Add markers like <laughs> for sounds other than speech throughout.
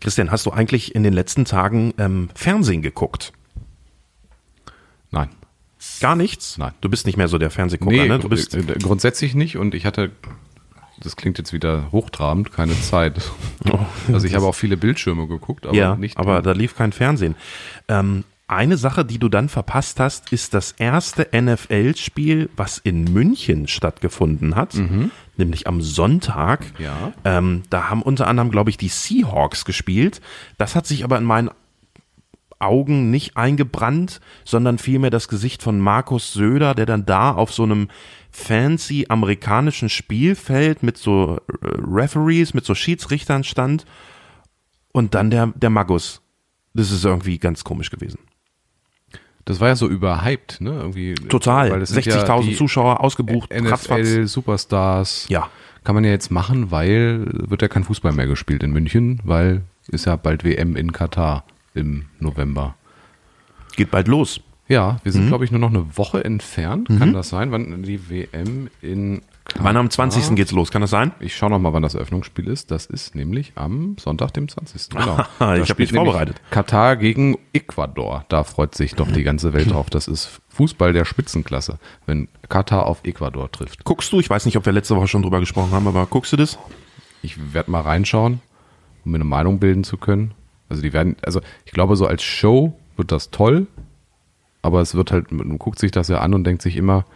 Christian, hast du eigentlich in den letzten Tagen ähm, Fernsehen geguckt? Nein. Gar nichts? Nein. Du bist nicht mehr so der Fernsehgucker, Nee, ne? Du bist äh, grundsätzlich nicht und ich hatte, das klingt jetzt wieder hochtrabend, keine Zeit. <laughs> Also ich habe auch viele Bildschirme geguckt, aber Oh. ja, nicht. aber da lief kein Fernsehen. Ähm, eine Sache, die du dann verpasst hast, ist das erste NFL-Spiel, was in München stattgefunden hat, nämlich am Sonntag. Mhm. Ja. Ähm, da haben unter anderem, glaube ich, die Seahawks gespielt. Das hat sich aber in meinen Augen nicht eingebrannt, sondern vielmehr das Gesicht von Markus Söder, der dann da auf so einem fancy amerikanischen Spielfeld mit so äh, Referees, mit so Schiedsrichtern stand und dann der, der Magus. Das ist irgendwie ganz komisch gewesen. Das war ja so überhyped, ne? Irgendwie. Total. Weil das sind ja 60.000 die Zuschauer ausgebucht. ratzfatz. NFL Superstars. Ja. Kann man ja jetzt machen, weil wird ja kein Fußball mehr gespielt in München, weil ist ja bald WM in Katar im November. Geht bald los. Ja, wir sind, Mhm. glaube ich, nur noch eine Woche entfernt. Kann das sein? Wann die WM in? Wann am 20. geht's los? Kann das sein? Ich schaue noch mal, wann das Eröffnungsspiel ist. Das ist nämlich am Sonntag, dem 20. Genau. <laughs> Ich Da hab spielt mich vorbereitet. Katar gegen Ecuador. Da freut sich doch die ganze Welt drauf. Das ist Fußball der Spitzenklasse, wenn Katar auf Ecuador trifft. Guckst du? Ich weiß nicht, ob wir letzte Woche schon drüber gesprochen haben, aber guckst du das? Ich werde mal reinschauen, um mir eine Meinung bilden zu können. Also die werden, also ich glaube, so als Show wird das toll, aber es wird halt, man guckt sich das ja an und denkt sich immer,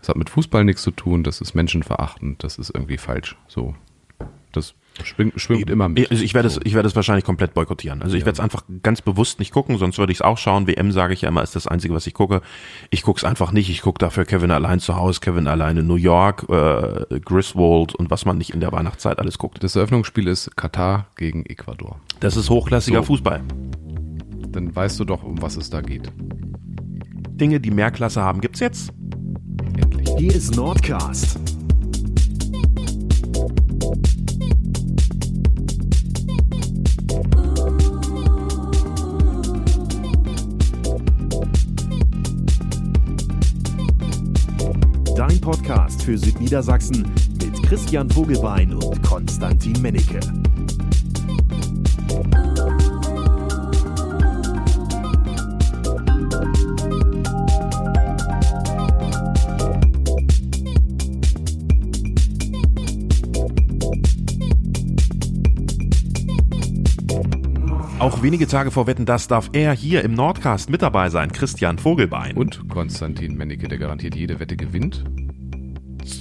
es hat mit Fußball nichts zu tun, das ist menschenverachtend, das ist irgendwie falsch. So, das schwingt, schwimmt immer mit. Also ich werde es, so. ich werde es wahrscheinlich komplett boykottieren. Also ich werde es einfach ganz bewusst nicht gucken, sonst würde ich es auch schauen. WM sage ich ja immer, ist das Einzige, was ich gucke. Ich gucke es einfach nicht. Ich gucke dafür Kevin allein zu Hause, Kevin allein in New York, äh, Griswold und was man nicht in der Weihnachtszeit alles guckt. Das Eröffnungsspiel ist Katar gegen Ecuador. Das ist hochklassiger So. Fußball. Dann weißt du doch, um was es da geht. Dinge, die mehr Klasse haben, gibt's jetzt. Hier ist Nordcast. Dein Podcast für Südniedersachsen mit Christian Vogelbein und Konstantin Mennecke. Auch wenige Tage vor Wetten, das darf er hier im Nordcast mit dabei sein, Christian Vogelbein. Und Konstantin Mennecke, der garantiert jede Wette gewinnt.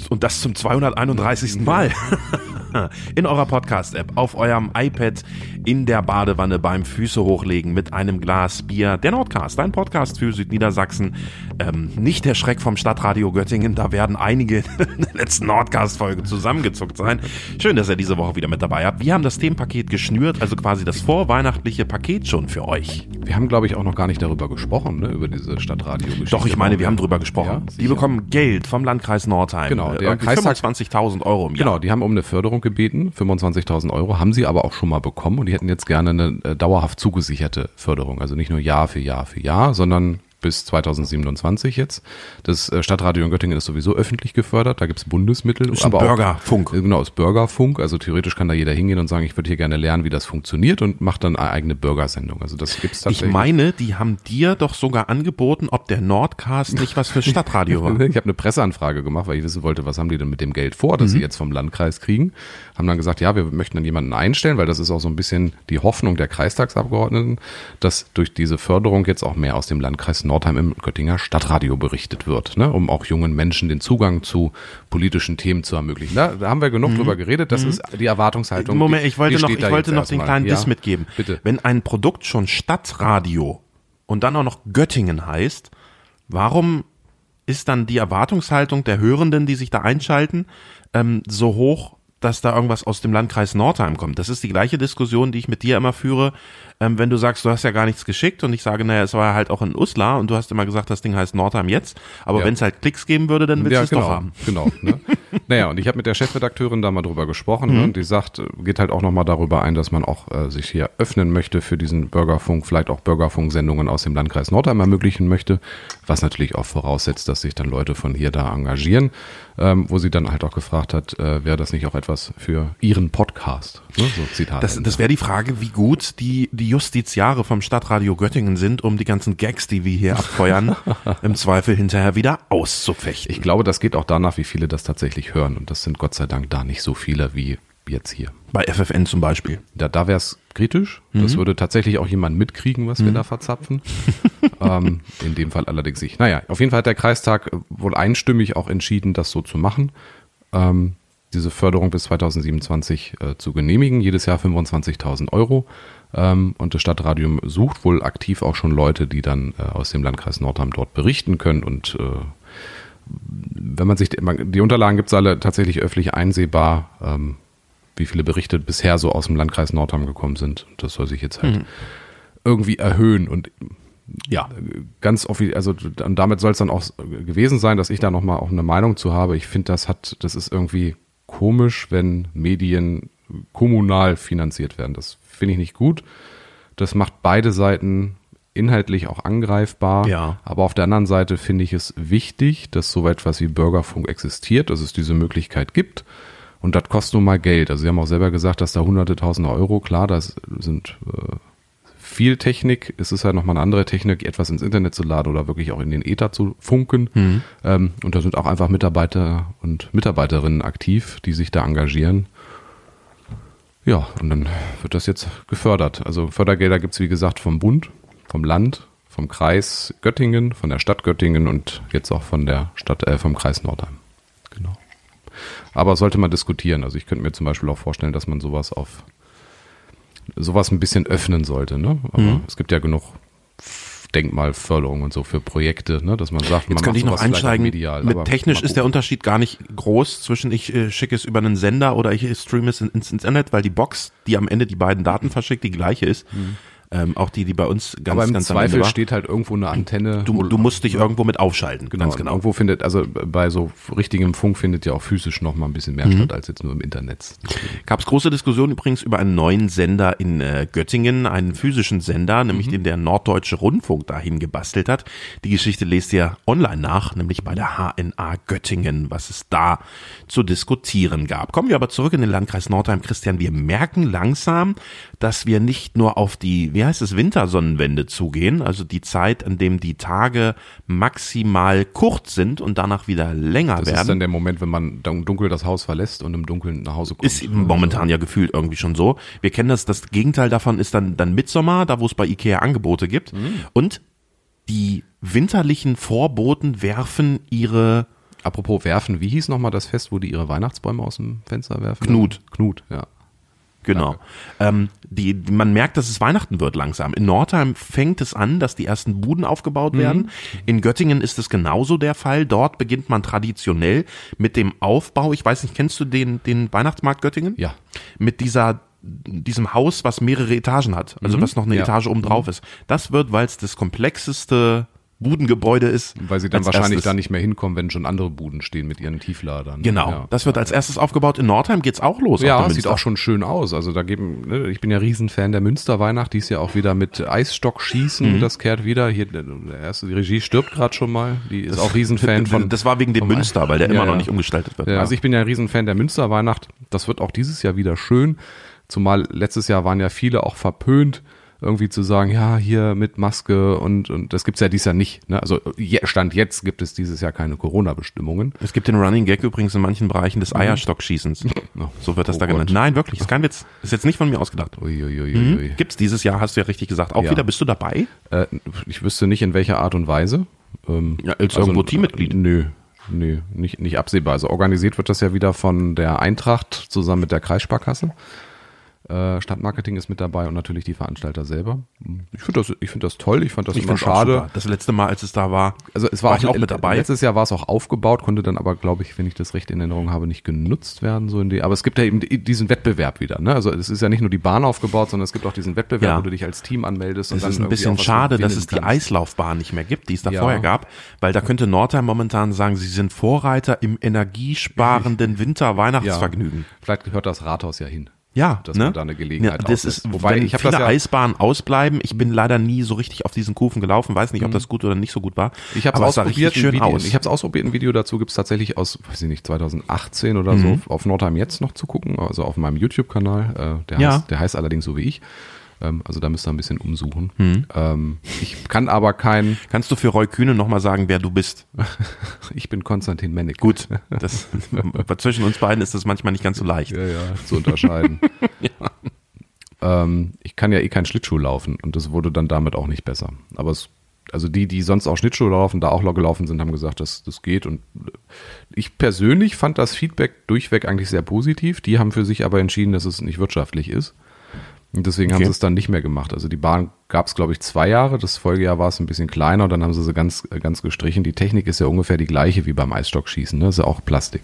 Und das zum 231. Mal. <laughs> In eurer Podcast-App, auf eurem iPad, in der Badewanne beim Füße hochlegen mit einem Glas Bier. Der Nordcast, ein Podcast für Südniedersachsen. Ähm, nicht der Schreck vom Stadtradio Göttingen, da werden einige <laughs> in der letzten Nordcast-Folge zusammengezuckt sein. Schön, dass ihr diese Woche wieder mit dabei habt. Wir haben das Themenpaket geschnürt, also quasi das vorweihnachtliche Paket schon für euch. Wir haben, glaube ich, auch noch gar nicht darüber gesprochen, ne, über diese Stadtradio-Geschichte. Doch, ich meine, wir haben drüber gesprochen. Ja, die bekommen Geld vom Landkreis Nordheim. Genau, der Kreistag- 25.000 Euro im Jahr. Genau, die haben um eine Förderung gebeten, 25.000 Euro, haben sie aber auch schon mal bekommen und die hätten jetzt gerne eine äh, dauerhaft zugesicherte Förderung. Also nicht nur Jahr für Jahr für Jahr, sondern bis 2027 jetzt. Das äh, Stadtradio in Göttingen ist sowieso öffentlich gefördert, da gibt's Bundesmittel. Ist aber auch- Bürgerfunk. Äh, Genau, ist Bürgerfunk. Also theoretisch kann da jeder hingehen und sagen, ich würde hier gerne lernen, wie das funktioniert und macht dann eine eigene Bürgersendung. Also das gibt's Ich tatsächlich. meine, die haben dir doch sogar angeboten, ob der Nordcast nicht was für <laughs> Stadtradio war. Ich habe eine Presseanfrage gemacht, weil ich wissen wollte, was haben die denn mit dem Geld vor, das Mhm. sie jetzt vom Landkreis kriegen. Haben dann gesagt, ja, wir möchten dann jemanden einstellen, weil das ist auch so ein bisschen die Hoffnung der Kreistagsabgeordneten, dass durch diese Förderung jetzt auch mehr aus dem Landkreis Nordheim im Göttinger Stadtradio berichtet wird, ne, um auch jungen Menschen den Zugang zu politischen Themen zu ermöglichen. Da, da haben wir genug drüber geredet. Das ist die Erwartungshaltung. Mhm. Moment, die- ich wollte noch, ich wollte noch den kleinen ja, Diss mitgeben. Bitte. Wenn ein Produkt schon Stadtradio und dann auch noch Göttingen heißt, warum ist dann die Erwartungshaltung der Hörenden, die sich da einschalten, ähm, so hoch, dass da irgendwas aus dem Landkreis Nordheim kommt? Das ist die gleiche Diskussion, die ich mit dir immer führe. Ähm, wenn du sagst, du hast ja gar nichts geschickt und ich sage, naja, es war halt auch in Uslar und du hast immer gesagt, das Ding heißt Nordheim jetzt, aber Ja. wenn es halt Klicks geben würde, dann willst ja, du es genau, doch haben. genau. Ne? <laughs> <laughs> naja, und ich habe mit der Chefredakteurin da mal drüber gesprochen Mhm. ne? und die sagt, äh, geht halt auch nochmal darüber ein, dass man auch äh, sich hier öffnen möchte für diesen Bürgerfunk, vielleicht auch Bürgerfunksendungen aus dem Landkreis Nordheim ermöglichen möchte, was natürlich auch voraussetzt, dass sich dann Leute von hier da engagieren, ähm, wo sie dann halt auch gefragt hat, äh, wäre das nicht auch etwas für ihren Podcast? Ne? So Zitat. Das, das wäre die Frage, wie gut die, die Justiziare vom Stadtradio Göttingen sind, um die ganzen Gags, die wir hier abfeuern, <laughs> im Zweifel hinterher wieder auszufechten. ich glaube, das geht auch danach, wie viele das tatsächlich hören und das sind Gott sei Dank da nicht so viele wie jetzt hier. Bei FFN zum Beispiel. Da, da wäre es kritisch. Das würde tatsächlich auch jemand mitkriegen, was wir da verzapfen. <laughs> ähm, in dem Fall allerdings nicht. Naja, auf jeden Fall hat der Kreistag wohl einstimmig auch entschieden, das so zu machen. Ähm, diese Förderung bis 2027 äh, zu genehmigen. Jedes Jahr 25.000 Euro. Ähm, und das Stadtradio sucht wohl aktiv auch schon Leute, die dann äh, aus dem Landkreis Nordheim dort berichten können und äh, wenn man sich die, Unterlagen gibt es alle tatsächlich öffentlich einsehbar, ähm, wie viele Berichte bisher so aus dem Landkreis Nordheim gekommen sind. Das soll sich jetzt halt irgendwie erhöhen und Ja. ganz offiziell, also und damit soll es dann auch gewesen sein, dass ich da nochmal auch eine Meinung zu habe. Ich finde, das hat, das ist irgendwie komisch, wenn Medien kommunal finanziert werden. Das finde ich nicht gut. Das macht beide Seiten inhaltlich auch angreifbar. Ja. Aber auf der anderen Seite finde ich es wichtig, dass so etwas wie Bürgerfunk existiert, dass es diese Möglichkeit gibt. Und das kostet nun mal Geld. Also Sie haben auch selber gesagt, dass da hunderte, tausende Euro, klar, das sind äh, viel Technik. Es ist halt nochmal eine andere Technik, etwas ins Internet zu laden oder wirklich auch in den Ether zu funken. Ähm, und da sind auch einfach Mitarbeiter und Mitarbeiterinnen aktiv, die sich da engagieren. Ja, und dann wird das jetzt gefördert. Also Fördergelder gibt's wie gesagt vom Bund, vom Land, vom Kreis Göttingen, von der Stadt Göttingen und jetzt auch von der Stadt, äh, vom Kreis Nordheim. Genau. Aber sollte man diskutieren. Also ich könnte mir zum Beispiel auch vorstellen, dass man sowas auf sowas ein bisschen öffnen sollte. Ne? Aber Mhm. es gibt ja genug Denkmalförderung und so für Projekte, ne? dass man sagt, man Jetzt könnte ich noch einsteigen. medial. mit aber technisch ist der. Unterschied gar nicht groß zwischen ich äh, schicke es über einen Sender oder ich streame es in, ins Internet, weil die Box, die am Ende die beiden Daten verschickt, die gleiche ist. Ähm, auch die, die bei uns ganz, aber im ganz Zweifel steht halt irgendwo eine Antenne. Du, du musst dich irgendwo mit aufschalten, Genau, ganz genau. Irgendwo findet, also bei so richtigem Funk findet ja auch physisch noch mal ein bisschen Mhm. mehr statt als jetzt nur im Internet. Gab es große Diskussionen übrigens über einen neuen Sender in äh, Göttingen, einen physischen Sender, nämlich den der Norddeutsche Rundfunk dahin gebastelt hat. Die Geschichte lest ihr online nach, nämlich bei der HNA Göttingen, was es da zu diskutieren gab. Kommen wir aber zurück in den Landkreis Nordheim, Christian. Wir merken langsam, dass wir nicht nur auf die, wie heißt es, Wintersonnenwende zugehen, also die Zeit, an dem die Tage maximal kurz sind und danach wieder länger Das werden. ist dann der Moment, wenn man dann dunkel das Haus verlässt und im Dunkeln nach Hause kommt. Ist momentan ja gefühlt irgendwie schon so. Wir kennen das, das Gegenteil davon ist dann, dann Mitsommer, da wo es bei Ikea Angebote gibt. Und die winterlichen Vorboten werfen ihre Apropos werfen, wie hieß nochmal das Fest, wo die ihre Weihnachtsbäume aus dem Fenster werfen? Knut. Knut, ja. Genau. Ähm, die, die, man merkt, dass es Weihnachten wird langsam. In Nordheim fängt es an, dass die ersten Buden aufgebaut werden. In Göttingen ist es genauso der Fall. Dort beginnt man traditionell mit dem Aufbau. Ich weiß nicht, kennst du den, den Weihnachtsmarkt Göttingen? Ja. Mit dieser diesem Haus, was mehrere Etagen hat, also was noch eine Ja. Etage oben drauf ist. Das wird, weil es das komplexeste Budengebäude ist. Weil sie dann wahrscheinlich erstes. da nicht mehr hinkommen, wenn schon andere Buden stehen mit ihren Tiefladern. Genau, Ja. das wird als erstes aufgebaut. In Nordheim geht's auch los. Ja, sieht Münster. auch schon schön aus. Also da geben, ne, ich bin ja Riesenfan der Münsterweihnacht, die ist ja auch wieder mit Eisstockschießen, Mhm. das kehrt wieder. Hier, der erste, die Regie stirbt gerade schon mal. Die ist auch Riesenfan <laughs> von. das war wegen dem Münster, weil der Ja, immer noch nicht umgestaltet wird. Ja, also ich bin ja ein Riesenfan der Münsterweihnacht. Das wird auch dieses Jahr wieder schön. Zumal letztes Jahr waren ja viele auch verpönt, irgendwie zu sagen, ja, hier mit Maske und, und das gibt's ja dieses Jahr nicht. Ne? Also Stand jetzt gibt es dieses Jahr keine Corona-Bestimmungen. Es gibt den Running Gag übrigens in manchen Bereichen des Eierstockschießens. <laughs> So wird das Oh da genannt. Gott. Nein, wirklich, ist kein Witz. Ist jetzt nicht von mir ausgedacht. Uiuiuiui. Mhm. Gibt's dieses Jahr, hast du ja richtig gesagt. Auch Ja. wieder, bist du dabei? Äh, ich wüsste nicht, in welcher Art und Weise. Ähm, Ja, als irgendwo Teammitglied. Nö, nö, nicht, nicht absehbar. Also organisiert wird das ja wieder von der Eintracht zusammen mit der Kreissparkasse. Äh, Stadtmarketing ist mit dabei und natürlich die Veranstalter selber. Ich finde das, ich finde das toll. Ich fand das Ich immer schade. Das letzte Mal, als es da war, Also es war, War auch, ich auch mit dabei? Letztes Jahr war es auch aufgebaut, konnte dann aber, glaube ich, wenn ich das recht in Erinnerung habe, nicht genutzt werden. So in die, aber es gibt ja eben die- diesen Wettbewerb wieder. Ne? Also es ist ja nicht nur die Bahn aufgebaut, sondern es gibt auch diesen Wettbewerb, Ja. wo du dich als Team anmeldest. und Es ist ein bisschen schade, dass es die kannst. Eislaufbahn nicht mehr gibt, die es da Ja. vorher gab, weil da könnte Nordheim momentan sagen, sie sind Vorreiter im energiesparenden Winter-Weihnachtsvergnügen. Vielleicht gehört das Rathaus ja hin. Ja, Dass ne? man da eine Gelegenheit ja, das ist, Wobei, ich viele das ja- Eisbahnen ausbleiben. Ich bin leider nie so richtig auf diesen Kufen gelaufen, weiß nicht, ob das gut oder nicht so gut war. Mhm. Ich habe es ausprobiert, schön Video, aus. ich habe es ausprobiert, ein Video dazu gibt's tatsächlich aus, weiß ich nicht, 2018 oder Mhm. so auf Nordheim jetzt noch zu gucken, also auf meinem YouTube-Kanal, äh, der, Ja. heißt, der heißt allerdings so wie ich, ähm, also da müsst ihr ein bisschen umsuchen. Mhm. Ähm, ich kann aber kein, <laughs> Kannst du für Roy Kühne nochmal sagen, wer du bist? ich bin Konstantin Mennig. Gut, das, <laughs> zwischen uns beiden ist das manchmal nicht ganz so leicht. Ja, ja, zu unterscheiden. <laughs> ähm, ich kann ja eh kein Schlittschuh laufen und das wurde dann damit auch nicht besser. Aber es, also die, die sonst auch Schlittschuh laufen, da auch gelaufen sind, haben gesagt, dass das geht. Und ich persönlich fand das Feedback durchweg eigentlich sehr positiv. Die haben für sich aber entschieden, dass es nicht wirtschaftlich ist. Und deswegen haben Okay. sie es dann nicht mehr gemacht. Also die Bahn gab es, glaube ich, zwei Jahre. Das Folgejahr war es ein bisschen kleiner und dann haben sie sie ganz, ganz gestrichen. Die Technik ist ja ungefähr die gleiche wie beim Eisstockschießen. Ne? Das ist ja auch Plastik.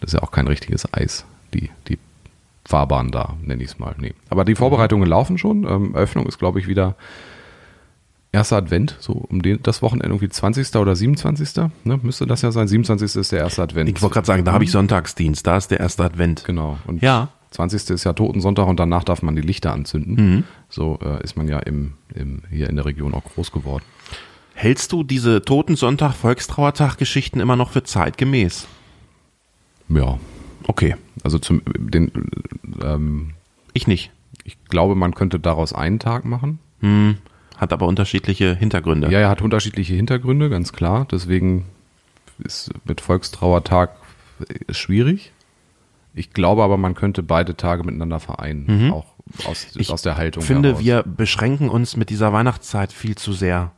Das ist ja auch kein richtiges Eis, die, die Fahrbahn da, nenne ich es mal. Nee. Aber die Vorbereitungen laufen schon. Ähm, Eröffnung ist, glaube ich, wieder erster Advent, so um den, das Wochenende irgendwie 20. oder 27. Ne? Müsste das ja sein. 27. ist der erste Advent. Ich wollte gerade sagen, da habe ich Sonntagsdienst, da ist der erste Advent. Genau. Und Ja. 20. ist ja Totensonntag und danach darf man die Lichter anzünden. Mhm. So äh, ist man ja im, im, hier in der Region auch groß geworden. Hältst du diese Totensonntag, Volkstrauertag-Geschichten immer noch für zeitgemäß? Ja. Okay, Also zum den ähm, ich nicht. ich glaube, man könnte daraus einen Tag machen. Hm, hat aber unterschiedliche Hintergründe. Ja, er hat unterschiedliche Hintergründe, ganz klar. Deswegen ist mit Volkstrauertag ist schwierig. Ich glaube aber, man könnte beide Tage miteinander vereinen, auch aus, Mhm. Ich aus der Haltung finde, heraus. wir beschränken uns mit dieser Weihnachtszeit viel zu sehr.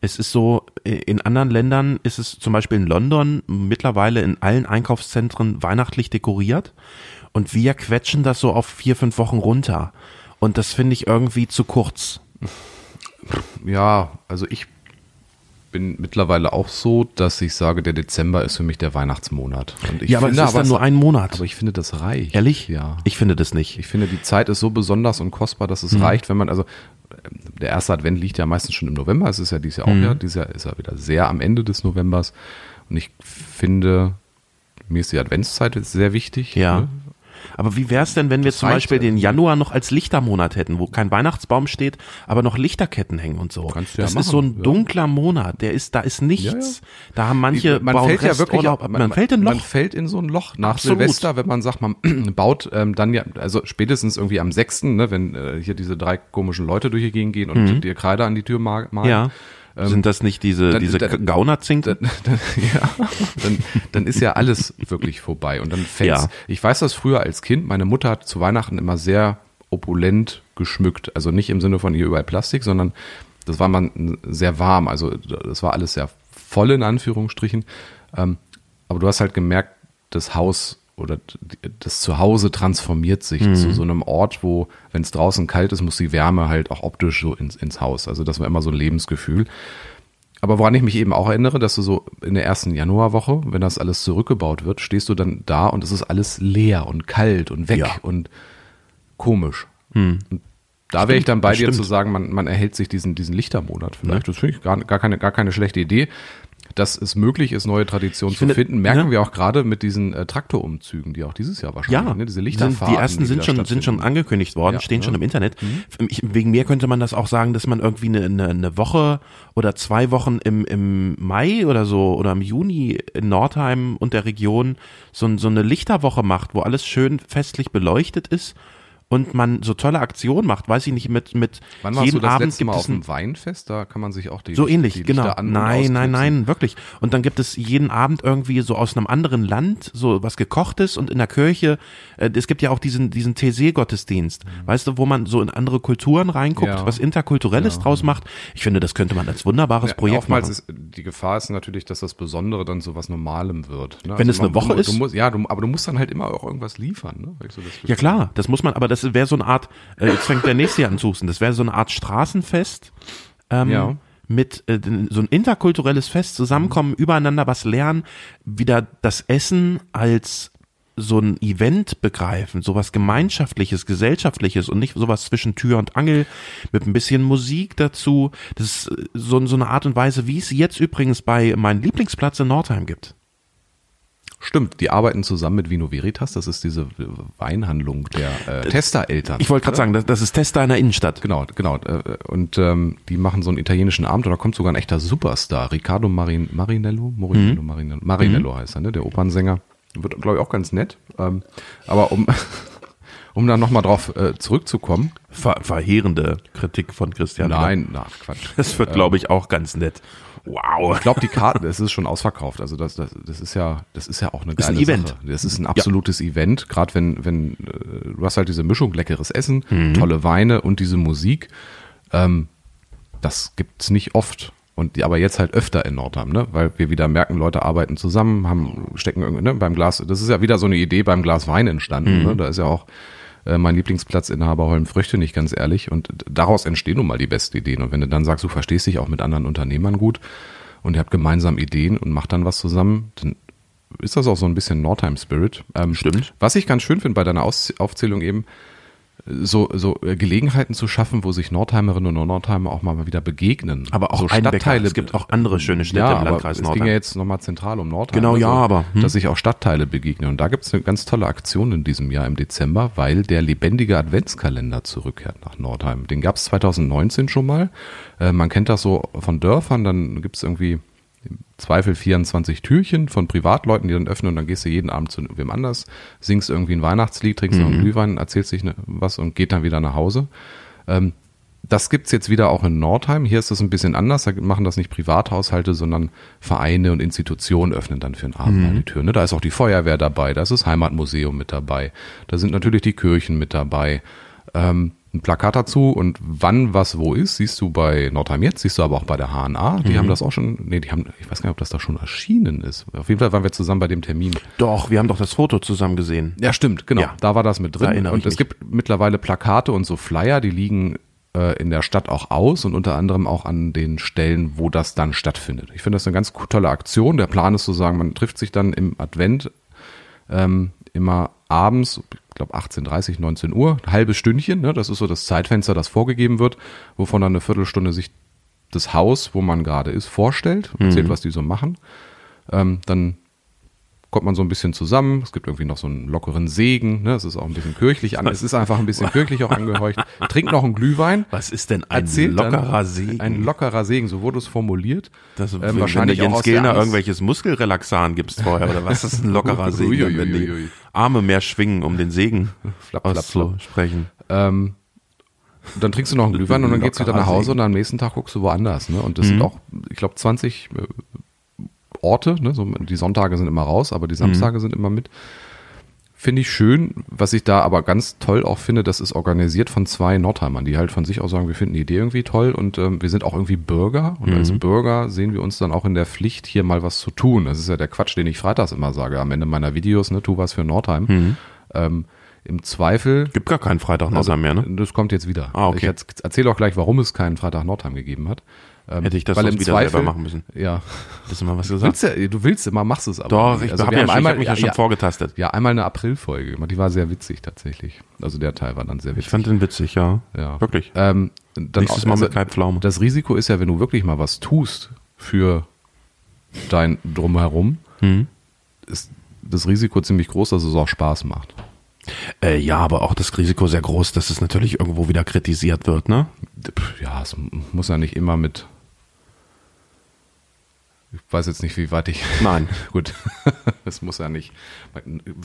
Es ist so, in anderen Ländern ist es zum Beispiel in London mittlerweile in allen Einkaufszentren weihnachtlich dekoriert und wir quetschen das so auf vier, fünf Wochen runter. Und das finde ich irgendwie zu kurz. Ja, also ich bin mittlerweile auch so, dass ich sage, der Dezember ist für mich der Weihnachtsmonat. Und ich ja, aber finde, es ist dann nur ein Monat. aber ich finde das reicht. Ehrlich? Ja. Ich finde das nicht. Ich finde, die Zeit ist so besonders und kostbar, dass es Mhm. reicht, wenn man, also der erste Advent liegt ja meistens schon im November, es ist ja dieses Jahr auch Mhm. ja, dieses Jahr ist ja wieder sehr am Ende des Novembers. Und ich finde, mir ist die Adventszeit sehr wichtig. Ja. ne? Aber wie wär's denn, wenn wir zum reicht Beispiel ja. den Januar noch als Lichtermonat hätten, wo kein Weihnachtsbaum steht, aber noch Lichterketten hängen und so? Kannst du ja das ist machen, so ein ja. dunkler Monat, der ist, da ist nichts. Da haben manche man bauen fällt ja wirklich, Resturlaub, man, fällt in Loch. Man fällt in so ein Loch nach Absolut. Silvester, wenn man sagt, man <clears throat> baut ähm, dann ja, also spätestens irgendwie am 6., ne, wenn äh, hier diese drei komischen Leute durch die Gegend gehen und dir Kreide an die Tür ma- malen. Mhm. Ja. Sind das nicht diese, dann- diese dann- Gaunerzinken? dann, <laughs> dann, ja, dann, dann ist ja alles wirklich vorbei. Und dann fällt's. Ja. Ich weiß das früher als Kind. Meine Mutter hat zu Weihnachten immer sehr opulent geschmückt. Also nicht im Sinne von hier überall Plastik, sondern das war man sehr warm. Also das war alles sehr voll in Anführungsstrichen. Ähm, aber du hast halt gemerkt, das Haus oder das Zuhause transformiert sich zu so einem Ort, wo, wenn es draußen kalt ist, muss die Wärme halt auch optisch so ins, ins Haus. Also das war immer so ein Lebensgefühl. Aber woran ich mich eben auch erinnere, dass du so in der ersten Januarwoche, wenn das alles zurückgebaut wird, stehst du dann da und es ist alles leer und kalt und weg Ja. Hm. und komisch. Und da wäre ich dann bei dir stimmt. zu sagen, man, man erhält sich diesen, diesen Lichtermonat vielleicht. Das finde ich gar, gar, keine, gar keine schlechte Idee. Dass es möglich ist, neue Traditionen zu finde, finden, merken ne? wir auch gerade mit diesen äh, Traktorumzügen, die auch dieses Jahr wahrscheinlich, Ja, ne, diese sind, Lichterfahrten. die ersten sind wieder schon, sind schon angekündigt worden, Ja, stehen schon ja. im Internet. Ich, wegen mir könnte man das auch sagen, dass man irgendwie eine, eine, eine Woche oder zwei Wochen im, im Mai oder so oder im Juni in Nordheim und der Region so, so eine Lichterwoche macht, wo alles schön festlich beleuchtet ist und man so tolle Aktionen macht, weiß ich nicht, mit, mit Wann warst jeden du das Abend letzte gibt Mal es auf ein dem Weinfest? Da kann man sich auch die so die ähnlich, Lichter genau. Nein, nein, nein, wirklich. Und dann gibt es jeden Abend irgendwie so aus einem anderen Land so was gekochtes und in der Kirche, äh, es gibt ja auch diesen diesen TC-Gottesdienst, weißt du, wo man so in andere Kulturen reinguckt, Mhm. Ja. was interkulturelles draus macht. Ich finde, das könnte man als wunderbares Ja, Projekt oftmals machen. ist die Gefahr ist natürlich, dass das Besondere dann so was Normalem wird. Ne? Wenn es eine man- Woche du, ist? Du musst, ja, du, aber du musst dann halt immer auch irgendwas liefern. Ne? So Ja klar, das muss man, aber das wäre so eine Art, äh, jetzt fängt der nächste Jahr an zu husten, das wäre so eine Art Straßenfest. Ähm, Ja. Mit äh, so ein interkulturelles Fest zusammenkommen, übereinander was lernen, wieder das Essen als so ein Event begreifen, sowas gemeinschaftliches, gesellschaftliches und nicht sowas zwischen Tür und Angel mit ein bisschen Musik dazu. Das ist äh, so, so eine Art und Weise, wie es jetzt übrigens bei meinem Lieblingsplatz in Nordheim gibt. Stimmt, die arbeiten zusammen mit Vino Veritas. Das ist diese Weinhandlung der äh, Tester-Eltern. Ich wollte gerade sagen, das, das ist Tester in der Innenstadt. Genau, genau. äh, Und ähm, die machen so einen italienischen Abend und da kommt sogar ein echter Superstar. Riccardo Marin, Marinello? Marinello, Marinello, Marinello heißt er, ne? Der Opernsänger. Wird, glaube ich, auch ganz nett. Ähm, aber um, <laughs> um dann nochmal drauf äh, zurückzukommen. Ver verheerende Kritik von Christian. Nein, na, Quatsch. Das wird, glaube ich, auch ganz nett. Wow. Ich glaube, die Karten, es ist schon ausverkauft. Also das, das, das ist ja, das ist ja auch eine Ist ein geile Event. Sache. Das ist ein absolutes Event. Gerade wenn, wenn äh, du hast halt diese Mischung leckeres Essen, Mhm. tolle Weine und diese Musik. Ähm, das gibt's nicht oft. Und die, aber jetzt halt öfter in Nordheim, ne? Weil wir wieder merken, Leute arbeiten zusammen, haben stecken irgendwie ne, beim Glas. Das ist ja wieder so eine Idee beim Glas Wein entstanden. Mhm. Ne? Da ist ja auch äh, mein Lieblingsplatzinhaber Holm Früchte nicht ganz ehrlich. Und daraus entstehen nun mal die besten Ideen. Und wenn du dann sagst, du verstehst dich auch mit anderen Unternehmern gut und ihr habt gemeinsam Ideen und macht dann was zusammen, dann ist das auch so ein bisschen Nordheim Spirit. Ähm, Stimmt. Was ich ganz schön finde bei deiner Aus Aufzählung eben, so, so äh, Gelegenheiten zu schaffen, wo sich Nordheimerinnen und Nordheimer auch mal wieder begegnen. Aber auch so Einbecker. Es gibt auch andere schöne Städte ja, im Landkreis es ging Nordheim. ja jetzt nochmal zentral um Nordheim. Genau, ja, so, aber, hm. Dass sich auch Stadtteile begegnen. Und da gibt es eine ganz tolle Aktion in diesem Jahr im Dezember, weil der lebendige Adventskalender zurückkehrt nach Nordheim. Den gab es 2019 schon mal. Äh, man kennt das so von Dörfern, dann gibt es irgendwie im Zweifel 24 Türchen von Privatleuten, die dann öffnen und dann gehst du jeden Abend zu wem anders, singst irgendwie ein Weihnachtslied, trinkst noch einen Glühwein, erzählst dich ne, was und geht dann wieder nach Hause. Ähm, das gibt's jetzt wieder auch in Nordheim. Hier ist das ein bisschen anders. Da machen das nicht Privathaushalte, sondern Vereine und Institutionen öffnen dann für den Abend mal die Tür. Ne? Da ist auch die Feuerwehr dabei, da ist das Heimatmuseum mit dabei, da sind natürlich die Kirchen mit dabei. Ähm, ein Plakat dazu und wann was wo ist, siehst du bei Nordheim jetzt, siehst du aber auch bei der HNA. Die haben das auch schon, nee, die haben, ich weiß gar nicht, ob das da schon erschienen ist. Auf jeden Fall waren wir zusammen bei dem Termin. Doch, wir haben doch das Foto zusammen gesehen. Ja, stimmt, genau. Ja. Da war das mit Da drin. erinnere Und es mich. gibt mittlerweile Plakate und so Flyer, die liegen äh, in der Stadt auch aus und unter anderem auch an den Stellen, wo das dann stattfindet. Ich finde das eine ganz tolle Aktion. Der Plan ist zu sagen, man trifft sich dann im Advent ähm, immer abends, glaube 18.30, 19 Uhr, ein halbes Stündchen, ne? das ist so das Zeitfenster, das vorgegeben wird, wovon dann eine Viertelstunde sich das Haus, wo man gerade ist, vorstellt, erzählt, was die so machen. Ähm, dann kommt man so ein bisschen zusammen. Es gibt irgendwie noch so einen lockeren Segen. Ne? Es ist auch ein bisschen kirchlich an. Es ist einfach ein bisschen kirchlich auch angeheucht. Trinkt noch einen Glühwein. Was ist denn ein Erzählt lockerer Segen? Ein lockerer Segen, so wurde es formuliert. das, Ähm, wenn wahrscheinlich du Jens Angst- irgendwelches Muskelrelaxan gibst vorher, oder was ist ein lockerer <laughs> Segen, Uiuiui. wenn die Arme mehr schwingen, um den Segen <laughs> Flapp, flapp, auszusprechen. Ähm, dann trinkst du noch einen Glühwein und dann geht's wieder nach Hause Segen. und am nächsten Tag guckst du woanders. Ne? Und das sind auch, ich glaube, 20 äh, Orte. Ne? So, die Sonntage sind immer raus, aber die Samstage sind immer mit. Finde ich schön. Was ich da aber ganz toll auch finde, das ist organisiert von zwei Nordheimern, die halt von sich aus sagen, wir finden die Idee irgendwie toll und ähm, wir sind auch irgendwie Bürger. Und als Bürger sehen wir uns dann auch in der Pflicht, hier mal was zu tun. Das ist ja der Quatsch, den ich freitags immer sage am Ende meiner Videos, ne, tu was für Nordheim. Ähm, Im Zweifel Gibt gar keinen Freitag Nordheim mehr, ne? das kommt jetzt wieder. Ah, okay. Ich erz- erzähle auch gleich, warum es keinen Freitag Nordheim gegeben hat. Ähm, Hätte ich das weil im wieder Zweifel, selber machen müssen. Ja. Hast du mal was Du gesagt? willst, ja, du willst immer, machst es aber. Doch, ich Also habe ja ich einmal, hab mich ja, schon vorgetastet. ja, einmal eine Aprilfolge die war sehr witzig tatsächlich. Also der Teil war dann sehr Ich witzig. fand den witzig, ja. ja. Wirklich. Ähm, dann Nächstes auch- Mal also mit Kai Pflaume. Das Risiko ist ja, wenn du wirklich mal was tust für dein Drumherum, Mhm. ist das Risiko ziemlich groß, dass es auch Spaß macht. Äh, ja, aber auch das Risiko sehr groß, dass es natürlich irgendwo wieder kritisiert wird, ne? Ja, es muss ja nicht immer mit. Ich weiß jetzt nicht, wie weit ich. Nein. <laughs> Gut. <laughs> Es muss ja nicht.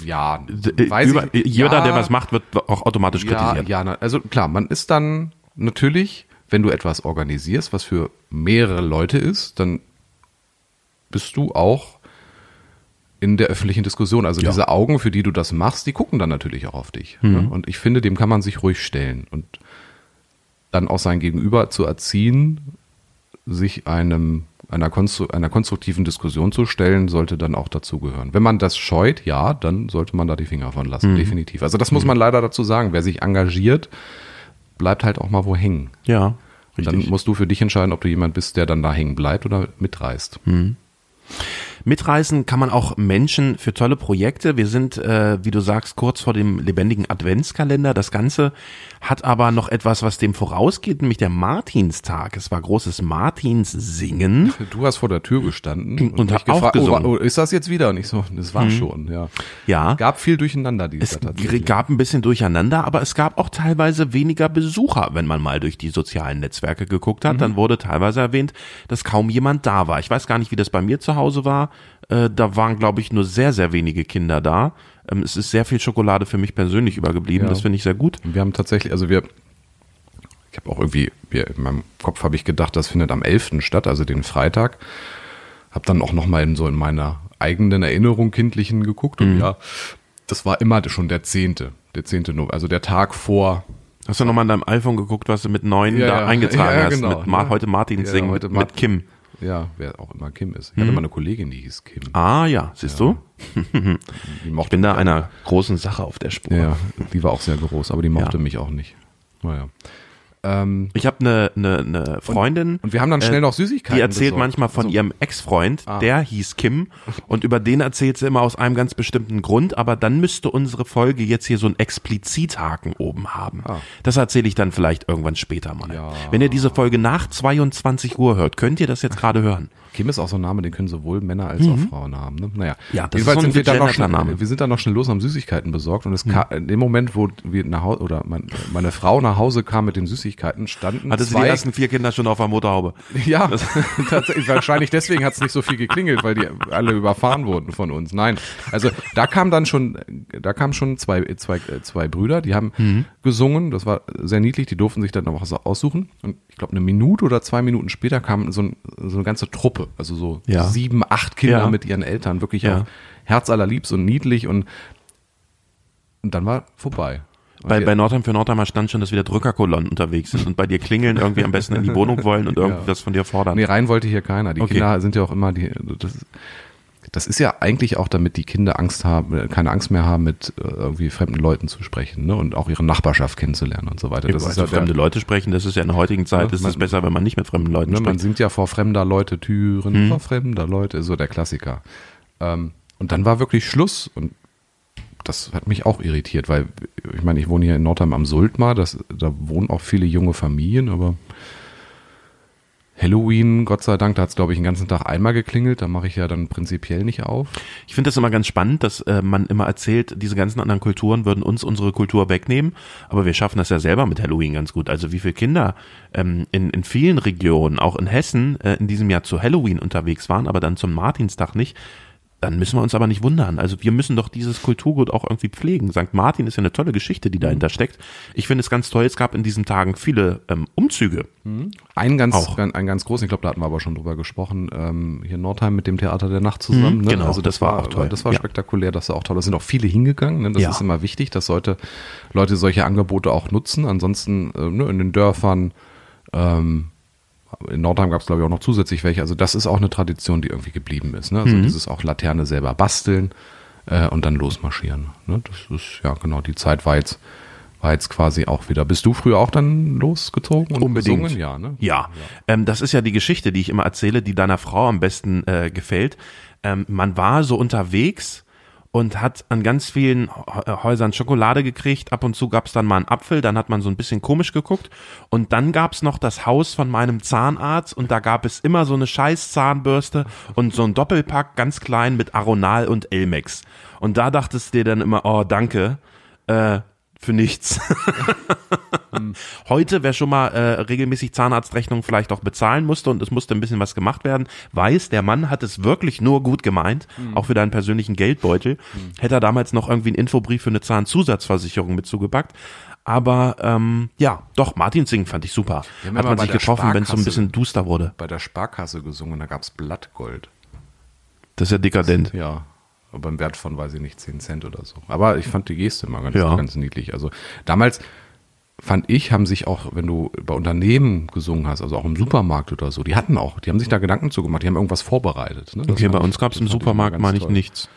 Ja, D- weiß Über, ich, jeder, ja, der was macht, wird auch automatisch ja, kritisiert. ja, also klar, man ist dann natürlich, wenn du etwas organisierst, was für mehrere Leute ist, dann bist du auch in der öffentlichen Diskussion. Also Ja. diese Augen, für die du das machst, die gucken dann natürlich auch auf dich. Mhm. Ne? Und ich finde, dem kann man sich ruhig stellen und dann auch sein Gegenüber zu erziehen, sich einem einer, konstru einer konstruktiven Diskussion zu stellen, sollte dann auch dazugehören. Wenn man das scheut, ja, dann sollte man da die Finger von lassen, definitiv. Also das muss man leider dazu sagen. Wer sich engagiert, bleibt halt auch mal wo hängen. Ja, Und dann musst du für dich entscheiden, ob du jemand bist, der dann da hängen bleibt oder mitreißt. Mitreißen kann man auch Menschen für tolle Projekte. Wir sind, äh, wie du sagst, kurz vor dem lebendigen Adventskalender. Das Ganze hat aber noch etwas, was dem vorausgeht, nämlich der Martinstag. Es war großes Martinssingen. Du hast vor der Tür gestanden Und hab auch gefragt, oh, oh, ist das jetzt wieder? Und ich so, das war schon, ja. Ja. Gab viel durcheinander dieses Es Jahr tatsächlich. gab ein bisschen Durcheinander, aber es gab auch teilweise weniger Besucher, wenn man mal durch die sozialen Netzwerke geguckt hat. Dann wurde teilweise erwähnt, dass kaum jemand da war. Ich weiß gar nicht, wie das bei mir zu Hause war. Äh, da waren, glaube ich, nur sehr, sehr wenige Kinder da. Ähm, es ist sehr viel Schokolade für mich persönlich übergeblieben. Ja. Das finde ich sehr gut. Wir haben tatsächlich, also wir, ich habe auch irgendwie, wir, in meinem Kopf habe ich gedacht, das findet am 11. statt, also den Freitag. Habe dann auch nochmal in so in meiner eigenen Erinnerung kindlichen geguckt Mhm. und ja, das war immer schon der 10. Der 10. November, also der Tag vor. Hast du nochmal in deinem iPhone geguckt, was du mit neun Ja, da ja. eingetragen Ja, hast? genau, mit Ma ne? heute Martins Ja, singen heute mit, Mart- mit Kim. Ja, wer auch immer Kim ist. Ich hatte mal eine Kollegin, die hieß Kim. Mhm. Ah ja, siehst du? <laughs> Die Ich bin da einer großen Sache auf der Spur. Ja, die war auch sehr groß, aber die mochte Ja. mich auch nicht. Naja. Ähm, Ich habe eine ne, ne Freundin. und wir haben dann schnell noch Süßigkeiten Die erzählt besorgt. manchmal von Also- ihrem Ex-Freund, der hieß Kim <laughs> und über den erzählt sie immer aus einem ganz bestimmten Grund, aber dann müsste unsere Folge jetzt hier so einen Explizithaken oben haben. Das erzähle ich dann vielleicht irgendwann später mal. Ja. Wenn ihr diese Folge nach 22 Uhr hört, könnt ihr das jetzt gerade hören. Kim ist auch so ein Name, den können sowohl Männer als auch Frauen haben. Ne? Naja, Mhm. Ja, das ist Jedenfalls so ein sind wir dann noch schnell, Name. Mhm. wir sind dann noch schnell los, haben Süßigkeiten besorgt und es kam, in dem Moment, wo wir nach Hause oder mein, meine Frau nach Hause kam mit den Süßigkeiten, standen Hatte sie zwei, die ersten vier Kinder schon auf der Motorhaube. ja, <laughs> tatsächlich, wahrscheinlich deswegen hat es nicht so viel geklingelt, weil die alle überfahren wurden von uns. Nein, also da kam dann schon, da kamen schon zwei, zwei, zwei Brüder, die haben Mhm. gesungen, das war sehr niedlich, die durften sich dann noch was aussuchen und ich glaube eine Minute oder zwei Minuten später kam so, ein, so eine ganze Truppe, also so Ja. sieben, acht Kinder Ja. mit ihren Eltern, wirklich Ja. auch herzallerliebst und niedlich und, und dann war vorbei. Und Bei, bei Nordheim für Nordheimer stand schon, dass wieder Drückerkolonnen unterwegs sind und bei dir klingeln, irgendwie am besten in die Wohnung wollen und <laughs> irgendwas von dir fordern. Nee, rein wollte hier keiner. Die Okay. Kinder sind ja auch immer die. Das, das ist ja eigentlich auch, damit die Kinder Angst haben, äh, keine Angst mehr haben, mit äh, irgendwie fremden Leuten zu sprechen ne? und auch ihre Nachbarschaft kennenzulernen und so weiter. Das Das ist also ja fremde der, Leute sprechen, das ist ja in der heutigen Zeit, Ja, ist es man- besser, wenn man nicht mit fremden Leuten ne, man spricht. singt ja vor fremder Leute Türen, Mhm. vor fremder Leute, so der Klassiker. Ähm, und dann war wirklich Schluss und das hat mich auch irritiert, weil ich meine, ich wohne hier in Nordheim am Sultmar, das, da wohnen auch viele junge Familien, aber Halloween, Gott sei Dank, da hat es, glaube ich, den ganzen Tag einmal geklingelt. Da mache ich ja dann prinzipiell nicht auf. Ich finde das immer ganz spannend, dass äh, man immer erzählt, diese ganzen anderen Kulturen würden uns unsere Kultur wegnehmen, aber wir schaffen das ja selber mit Halloween ganz gut. Also wie viele Kinder ähm, in, in vielen Regionen, auch in Hessen, äh, in diesem Jahr zu Halloween unterwegs waren, aber dann zum Martinstag nicht, dann müssen wir uns aber nicht wundern. Also wir müssen doch dieses Kulturgut auch irgendwie pflegen. St. Martin ist ja eine tolle Geschichte, die dahinter steckt. Ich finde es ganz toll, es gab in diesen Tagen viele ähm, Umzüge. Einen ganz, Auch. Ein, einen ganz großen, ich glaube, da hatten wir aber schon drüber gesprochen, ähm, hier in Nordheim mit dem Theater der Nacht zusammen. Mhm, ne? genau, das war auch toll. Das war Ja. spektakulär, das war auch toll. Da sind auch viele hingegangen. Ne? Das Ja. ist immer wichtig, dass Leute, Leute solche Angebote auch nutzen. Ansonsten äh, ne, in den Dörfern, ähm, in Nordheim gab es, glaube ich, auch noch zusätzlich welche. Also das ist auch eine Tradition, die irgendwie geblieben ist. Ne? Also Mhm. dieses auch Laterne selber basteln äh, und dann losmarschieren. Ne? Das ist, ja genau, die Zeit war jetzt, war jetzt quasi auch wieder. Bist du früher auch dann losgezogen und Unbedingt. gesungen? Ja, ne? Ja, Ähm, das ist ja die Geschichte, die ich immer erzähle, die deiner Frau am besten äh, gefällt. Ähm, man war so unterwegs und hat an ganz vielen Hä- Häusern Schokolade gekriegt. Ab und zu gab's dann mal einen Apfel, dann hat man so ein bisschen komisch geguckt. Und dann gab's noch das Haus von meinem Zahnarzt und da gab es immer so eine scheiß Zahnbürste und so ein Doppelpack ganz klein mit Aronal und Elmex. Und da dachtest du dir dann immer, oh danke, äh, für nichts. Heute, wer schon mal äh, regelmäßig Zahnarztrechnungen vielleicht auch bezahlen musste und es musste ein bisschen was gemacht werden, weiß, der Mann hat es wirklich nur gut gemeint, auch für deinen persönlichen Geldbeutel. Hätte er damals noch irgendwie einen Infobrief für eine Zahnzusatzversicherung mit zugepackt. Aber ähm, ja, doch, Martin Singen fand ich super. Hat man sich getroffen, wenn es so ein bisschen duster wurde. bei der Sparkasse gesungen, da gab's Blattgold. Das ist ja dekadent. Ja. Aber im Wert von, weiß ich nicht, 10 Cent oder so. Aber ich fand die Geste immer ganz, Ja. ganz niedlich. Also damals fand ich, haben sich auch, wenn du bei Unternehmen gesungen hast, also auch im Supermarkt oder so, die hatten auch, die haben sich da Gedanken zugemacht, die haben irgendwas vorbereitet. Ne? Okay, bei uns gab es im Supermarkt, meine ich, nichts.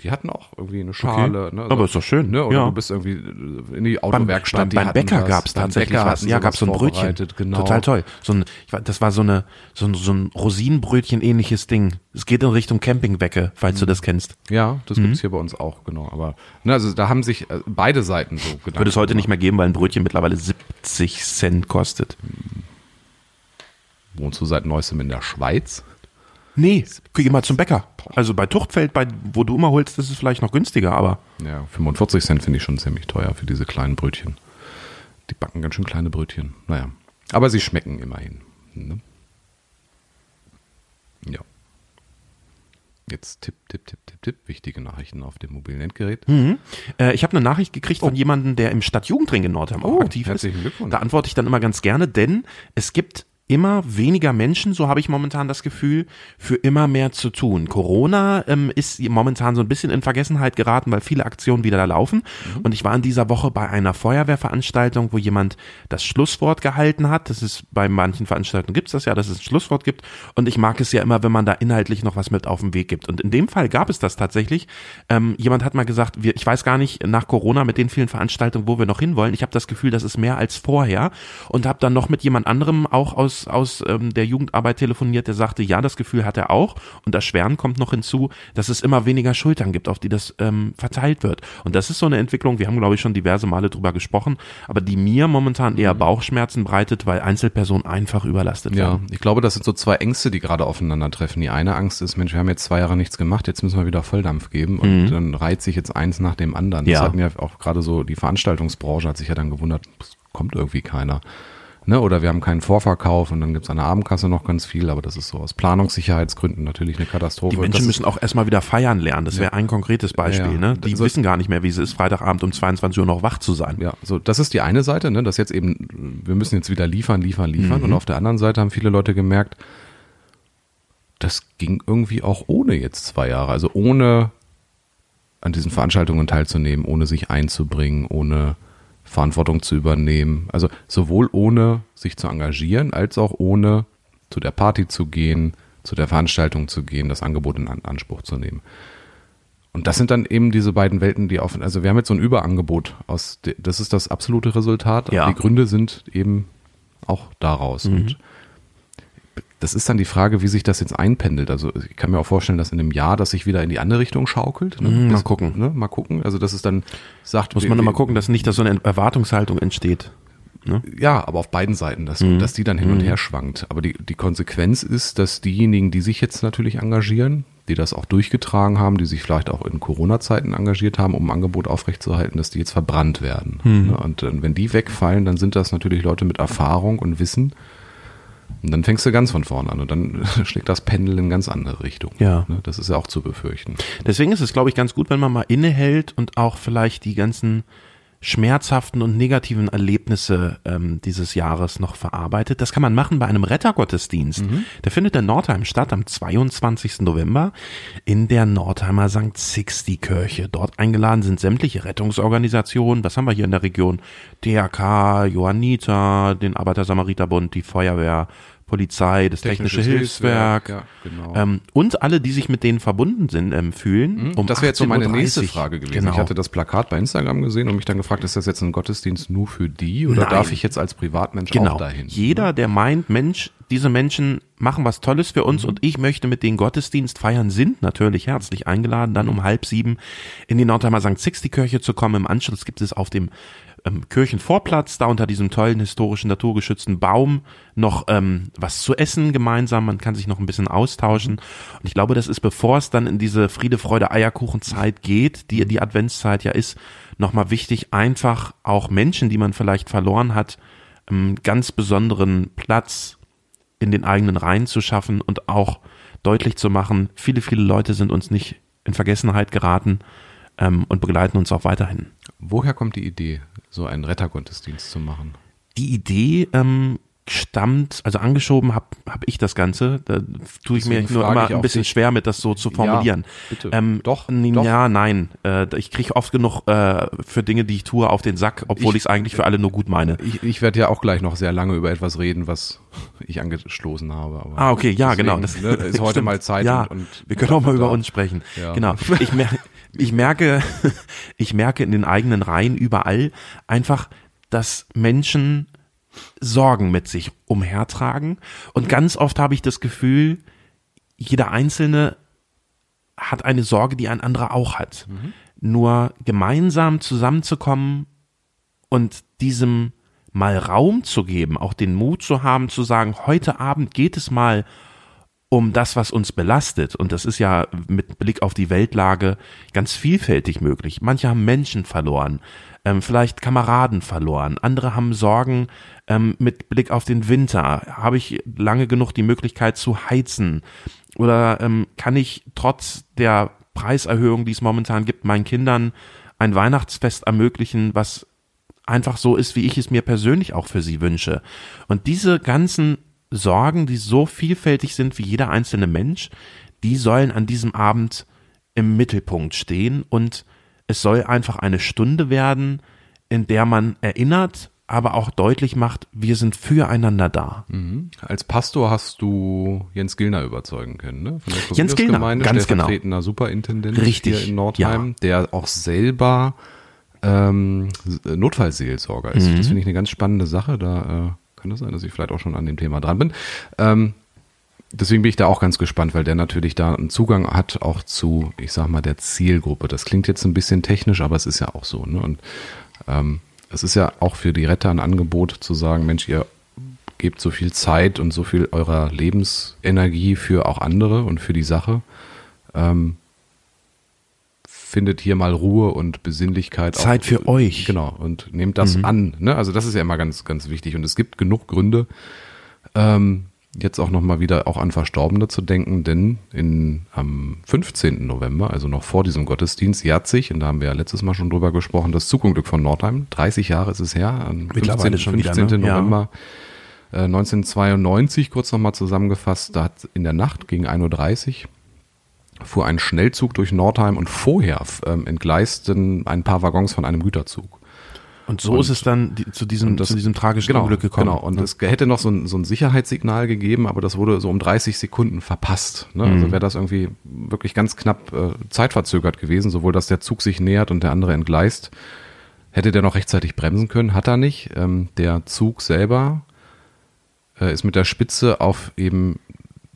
Die hatten auch irgendwie eine Schale. Ne? Aber ist doch schön, Ne? Oder ja. du bist irgendwie in die Autowerkstatt. beim, beim hatten Bäcker gab es Beim tatsächlich Bäcker was. Ja, gab so ein Brötchen. Genau. Total toll. So ein, ich, weiß, das war so eine so ein, so ein Rosinenbrötchen ähnliches Ding. Es geht in Richtung Campingwecke, falls Mhm. du das kennst. Ja, das Mhm. gibt's hier bei uns auch, genau. Aber ne, also da haben sich äh, beide Seiten so gedacht. Würde es heute nicht mehr geben, weil ein Brötchen mittlerweile 70 Cent kostet. Wohnst du seit neuestem in der Schweiz? Nee, geh mal zum Bäcker. Also bei Tuchtfeld, bei, wo du immer holst, ist es vielleicht noch günstiger, aber Ja, 45 Cent finde ich schon ziemlich teuer für diese kleinen Brötchen. Die backen ganz schön kleine Brötchen. Naja. Aber sie schmecken immerhin. Ne? Ja. Jetzt Tipp, Tipp, Tipp, Tipp, Tipp. Wichtige Nachrichten auf dem mobilen Endgerät. Äh, ich habe eine Nachricht gekriegt von jemandem, der im Stadtjugendring in Nordheim auch Oh, aktiv ist. herzlichen Glückwunsch. Da antworte ich dann immer ganz gerne, denn es gibt immer weniger Menschen, so habe ich momentan das Gefühl, für immer mehr zu tun. Corona ähm, ist momentan so ein bisschen in Vergessenheit geraten, weil viele Aktionen wieder da laufen. Mhm. Und ich war in dieser Woche bei einer Feuerwehrveranstaltung, wo jemand das Schlusswort gehalten hat. Das ist bei manchen Veranstaltungen gibt's das ja, dass es ein Schlusswort gibt. Und ich mag es ja immer, wenn man da inhaltlich noch was mit auf den Weg gibt. Und in dem Fall gab es das tatsächlich. Ähm, jemand hat mal gesagt, wir, ich weiß gar nicht, nach Corona mit den vielen Veranstaltungen, wo wir noch hinwollen, ich habe das Gefühl, das ist mehr als vorher. Und habe dann noch mit jemand anderem auch aus, aus ähm, der Jugendarbeit telefoniert, der sagte, ja, das Gefühl hat er auch. Und das Schweren kommt noch hinzu, dass es immer weniger Schultern gibt, auf die das ähm, verteilt wird. Und das ist so eine Entwicklung, wir haben, glaube ich, schon diverse Male drüber gesprochen, aber die mir momentan eher Bauchschmerzen breitet, weil Einzelpersonen einfach überlastet Ja, werden. ich glaube, das sind so zwei Ängste, die gerade aufeinandertreffen. Die eine Angst ist, Mensch, wir haben jetzt zwei Jahre nichts gemacht, jetzt müssen wir wieder Volldampf geben und dann reiht sich jetzt eins nach dem anderen. Das Ja. hatten ja auch gerade so, die Veranstaltungsbranche hat sich ja dann gewundert, es kommt irgendwie keiner. Ne? Oder wir haben keinen Vorverkauf und dann gibt's an der Abendkasse noch ganz viel, aber das ist so aus Planungssicherheitsgründen natürlich eine Katastrophe. Die Menschen müssen auch erstmal wieder feiern lernen. Das wäre ein konkretes Beispiel. Ja, ne? Die also- wissen gar nicht mehr, wie es ist, Freitagabend um 22 Uhr noch wach zu sein. Ja, so das ist die eine Seite, ne, dass jetzt eben wir müssen jetzt wieder liefern, liefern, liefern Mhm. und auf der anderen Seite haben viele Leute gemerkt, das ging irgendwie auch ohne jetzt zwei Jahre, also ohne an diesen Veranstaltungen teilzunehmen, ohne sich einzubringen, ohne Verantwortung zu übernehmen, also sowohl ohne sich zu engagieren, als auch ohne zu der Party zu gehen, zu der Veranstaltung zu gehen, das Angebot in An- Anspruch zu nehmen. Und das sind dann eben diese beiden Welten, die auf, also wir haben jetzt so ein Überangebot aus, das ist das absolute Resultat. Ja. Die Gründe sind eben auch daraus. Mhm. Und das ist dann die Frage, wie sich das jetzt einpendelt. Also ich kann mir auch vorstellen, dass in einem Jahr das sich wieder in die andere Richtung schaukelt. Ne? Mhm, mal Bis- gucken. Ne? Mal gucken. Also dass es dann sagt, Muss man immer wir- gucken, dass nicht, dass so eine Erwartungshaltung entsteht. Ne? ja, aber auf beiden Seiten, dass, Mhm. dass die dann hin und her schwankt. Aber die, die Konsequenz ist, dass diejenigen, die sich jetzt natürlich engagieren, die das auch durchgetragen haben, die sich vielleicht auch in Corona-Zeiten engagiert haben, um ein Angebot aufrechtzuerhalten, dass die jetzt verbrannt werden. Mhm. Ne? Und dann, wenn die wegfallen, dann sind das natürlich Leute mit Erfahrung und Wissen. Und dann fängst du ganz von vorne an und dann <laughs> schlägt das Pendel in ganz andere Richtung. Ja. Ne? Das ist ja auch zu befürchten. Deswegen ist es, glaube ich, ganz gut, wenn man mal innehält und auch vielleicht die ganzen schmerzhaften und negativen Erlebnisse ähm, dieses Jahres noch verarbeitet. Das kann man machen bei einem Rettergottesdienst. Der findet in Nordheim statt am 22. November in der Nordheimer St. Sixti Kirche. Dort eingeladen sind sämtliche Rettungsorganisationen. Was haben wir hier in der Region? DRK, Johanniter, den Arbeiter-Samariter-Bund, die Feuerwehr, Polizei, das Technische Technisches Hilfswerk. Hilfswerk, ja, genau. ähm, und alle, die sich mit denen verbunden sind, ähm, fühlen. Um das wäre jetzt so meine 18.30 nächste. Frage gewesen. Genau. Ich hatte das Plakat bei Instagram gesehen und mich dann gefragt, ist das jetzt ein Gottesdienst nur für die oder Nein. darf ich jetzt als Privatmensch genau. auch dahin? Jeder, der meint, Mensch, diese Menschen machen was Tolles für Mhm. uns und ich möchte mit denen Gottesdienst feiern, sind natürlich herzlich eingeladen, dann um halb sieben in die Nordheimer St. Sixti Kirche zu kommen. Im Anschluss gibt es auf dem ähm, Kirchenvorplatz, da unter diesem tollen historischen naturgeschützten Baum noch ähm, was zu essen gemeinsam. Man kann sich noch ein bisschen austauschen. Und ich glaube, das ist, bevor es dann in diese Friede, Freude, Eierkuchenzeit geht, die die Adventszeit ja ist, nochmal wichtig, einfach auch Menschen, die man vielleicht verloren hat, einen ganz besonderen Platz in den eigenen Reihen zu schaffen und auch deutlich zu machen, viele, viele Leute sind uns nicht in Vergessenheit geraten ähm, und begleiten uns auch weiterhin. Woher kommt die Idee, so einen Rettergottesdienst zu machen? Die Idee ähm, stammt, also angeschoben habe hab ich das Ganze. Da tue ich Deswegen mir nur immer ein bisschen dich. schwer mit, das so zu formulieren. bitte. Ähm, Doch, doch. Ja, nein. Äh, ich kriege oft genug äh, für Dinge, die ich tue, auf den Sack, obwohl ich es eigentlich für alle nur gut meine. Ich, ich werde ja auch gleich noch sehr lange über etwas reden, was <laughs> ich angestoßen habe. Aber Ah, okay, ja, deswegen, genau. Das ne, ist <laughs> heute stimmt. mal Zeit. Ja, und, und wir können auch mal über uns sprechen. Ja. Genau. Ich, mer ich merke, <laughs> ich merke in den eigenen Reihen überall einfach, dass Menschen Sorgen mit sich umhertragen. Und ganz oft habe ich das Gefühl, jeder Einzelne hat eine Sorge, die ein anderer auch hat. Nur gemeinsam zusammenzukommen und diesem mal Raum zu geben, auch den Mut zu haben, zu sagen, heute Abend geht es mal um das, was uns belastet. Und das ist ja mit Blick auf die Weltlage ganz vielfältig möglich. Manche haben Menschen verloren, ähm, vielleicht Kameraden verloren. Andere haben Sorgen ähm, mit Blick auf den Winter. Habe ich lange genug die Möglichkeit zu heizen? Oder ähm, kann ich trotz der Preiserhöhung, die es momentan gibt, meinen Kindern ein Weihnachtsfest ermöglichen, was einfach so ist, wie ich es mir persönlich auch für sie wünsche. Und diese ganzen Sorgen, die so vielfältig sind wie jeder einzelne Mensch, die sollen an diesem Abend im Mittelpunkt stehen und es soll einfach eine Stunde werden, in der man erinnert, aber auch deutlich macht, wir sind füreinander da. Als Pastor hast du Jens Gillner überzeugen können, ne? Von der Jens Gillner, Gemeinde, ganz genau. Superintendent Richtig, hier in Nordheim, der auch selber ähm, Notfallseelsorger ist. Mhm. Das finde ich eine ganz spannende Sache. Da äh, das sein, dass ich vielleicht auch schon an dem Thema dran bin. Ähm, deswegen bin ich da auch ganz gespannt, weil der natürlich da einen Zugang hat auch zu, ich sag mal, der Zielgruppe. Das klingt jetzt ein bisschen technisch, aber es ist ja auch so. Ne? Und ähm, es ist ja auch für die Retter ein Angebot zu sagen, Mensch, ihr gebt so viel Zeit und so viel eurer Lebensenergie für auch andere und für die Sache. Ähm, findet hier mal Ruhe und Besinnlichkeit. Zeit auch, für euch. Genau, und nehmt das an. Ne? Also das ist ja immer ganz, ganz wichtig. Und es gibt genug Gründe, ähm, jetzt auch nochmal wieder auch an Verstorbene zu denken, denn in, am 15. November, also noch vor diesem Gottesdienst, jährt sich, und da haben wir ja letztes Mal schon drüber gesprochen, das Zugunglück von Nordheim. 30 Jahre ist es her, am Mittlerweile 15. schon wieder, 15. ne? Ja. November äh, 1992, kurz nochmal zusammengefasst, da hat in der Nacht gegen 1.30 Uhr fuhr ein Schnellzug durch Nordheim und vorher ähm, entgleisten ein paar Waggons von einem Güterzug. Und so ist es dann die, zu, diesem, Und das- zu diesem tragischen genau, Unglück gekommen. Genau, und es hätte noch so ein, so ein Sicherheitssignal gegeben, aber das wurde so um 30 Sekunden verpasst. Ne? Also wäre das irgendwie wirklich ganz knapp äh, zeitverzögert gewesen, sowohl dass der Zug sich nähert und der andere entgleist. Hätte der noch rechtzeitig bremsen können, hat er nicht. Ähm, der Zug selber äh, ist mit der Spitze auf eben